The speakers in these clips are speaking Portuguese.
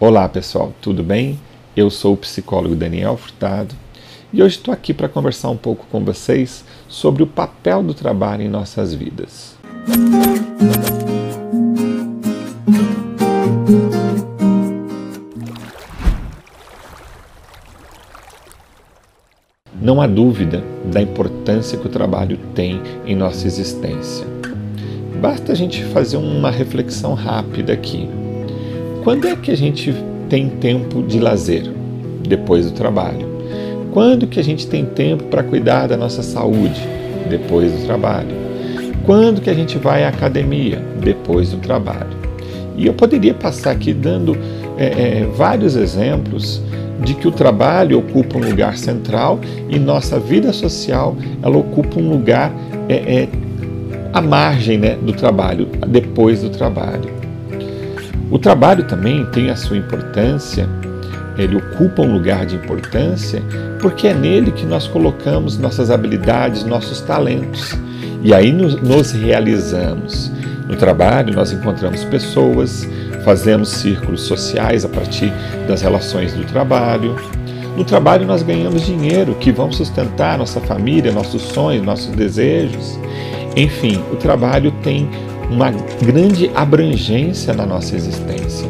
Olá pessoal, tudo bem? Eu sou o psicólogo Daniel Furtado e hoje estou aqui para conversar um pouco com vocês sobre o papel do trabalho em nossas vidas. Não há dúvida da importância que o trabalho tem em nossa existência. Basta a gente fazer uma reflexão rápida aqui. Quando é que a gente tem tempo de lazer? Depois do trabalho. Quando que a gente tem tempo para cuidar da nossa saúde? Depois do trabalho. Quando que a gente vai à academia? Depois do trabalho. E eu poderia passar aqui dando é, é, vários exemplos de que o trabalho ocupa um lugar central e nossa vida social ela ocupa um lugar é, é, à margem né, do trabalho, depois do trabalho. O trabalho também tem a sua importância, ele ocupa um lugar de importância, porque é nele que nós colocamos nossas habilidades, nossos talentos. E aí nos, nos realizamos. No trabalho, nós encontramos pessoas, fazemos círculos sociais a partir das relações do trabalho. No trabalho, nós ganhamos dinheiro que vão sustentar nossa família, nossos sonhos, nossos desejos. Enfim, o trabalho tem uma grande abrangência na nossa existência.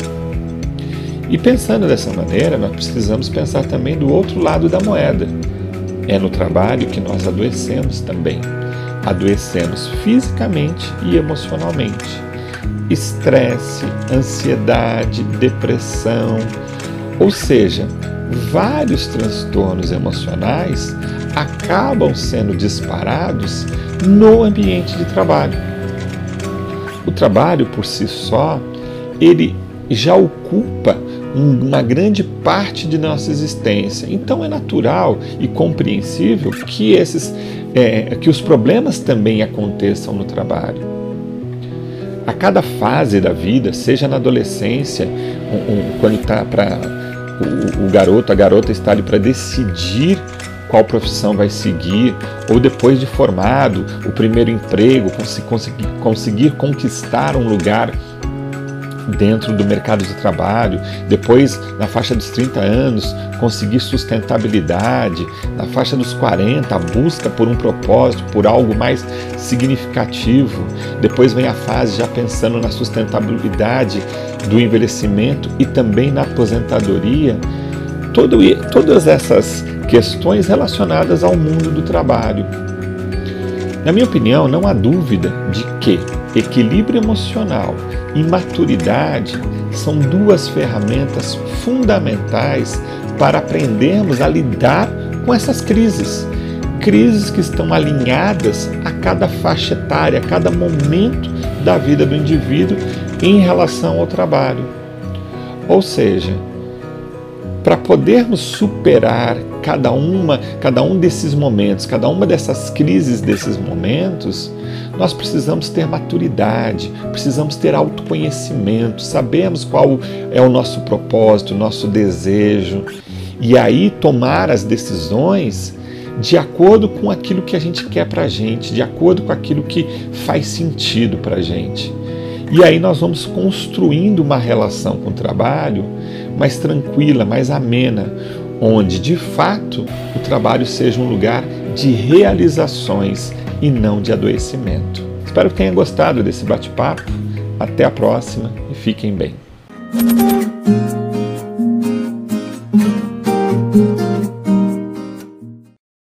E pensando dessa maneira, nós precisamos pensar também do outro lado da moeda. É no trabalho que nós adoecemos também. Adoecemos fisicamente e emocionalmente. Estresse, ansiedade, depressão, ou seja, vários transtornos emocionais acabam sendo disparados no ambiente de trabalho. O trabalho por si só, ele já ocupa uma grande parte de nossa existência. Então é natural e compreensível que esses é, que os problemas também aconteçam no trabalho. A cada fase da vida, seja na adolescência, um, um, quando está para o, o garoto, a garota está ali para decidir qual profissão vai seguir, ou depois de formado, o primeiro emprego, conseguir, conseguir conquistar um lugar dentro do mercado de trabalho, depois na faixa dos 30 anos conseguir sustentabilidade, na faixa dos 40 a busca por um propósito, por algo mais significativo, depois vem a fase já pensando na sustentabilidade do envelhecimento e também na aposentadoria, Todo, todas essas questões relacionadas ao mundo do trabalho. Na minha opinião, não há dúvida de que equilíbrio emocional e maturidade são duas ferramentas fundamentais para aprendermos a lidar com essas crises. Crises que estão alinhadas a cada faixa etária, a cada momento da vida do indivíduo em relação ao trabalho. Ou seja, para podermos superar cada uma, cada um desses momentos, cada uma dessas crises desses momentos, nós precisamos ter maturidade, precisamos ter autoconhecimento, sabemos qual é o nosso propósito, o nosso desejo, e aí tomar as decisões de acordo com aquilo que a gente quer para a gente, de acordo com aquilo que faz sentido para a gente. E aí nós vamos construindo uma relação com o trabalho mais tranquila, mais amena, onde de fato o trabalho seja um lugar de realizações e não de adoecimento. Espero que tenha gostado desse bate-papo. Até a próxima e fiquem bem.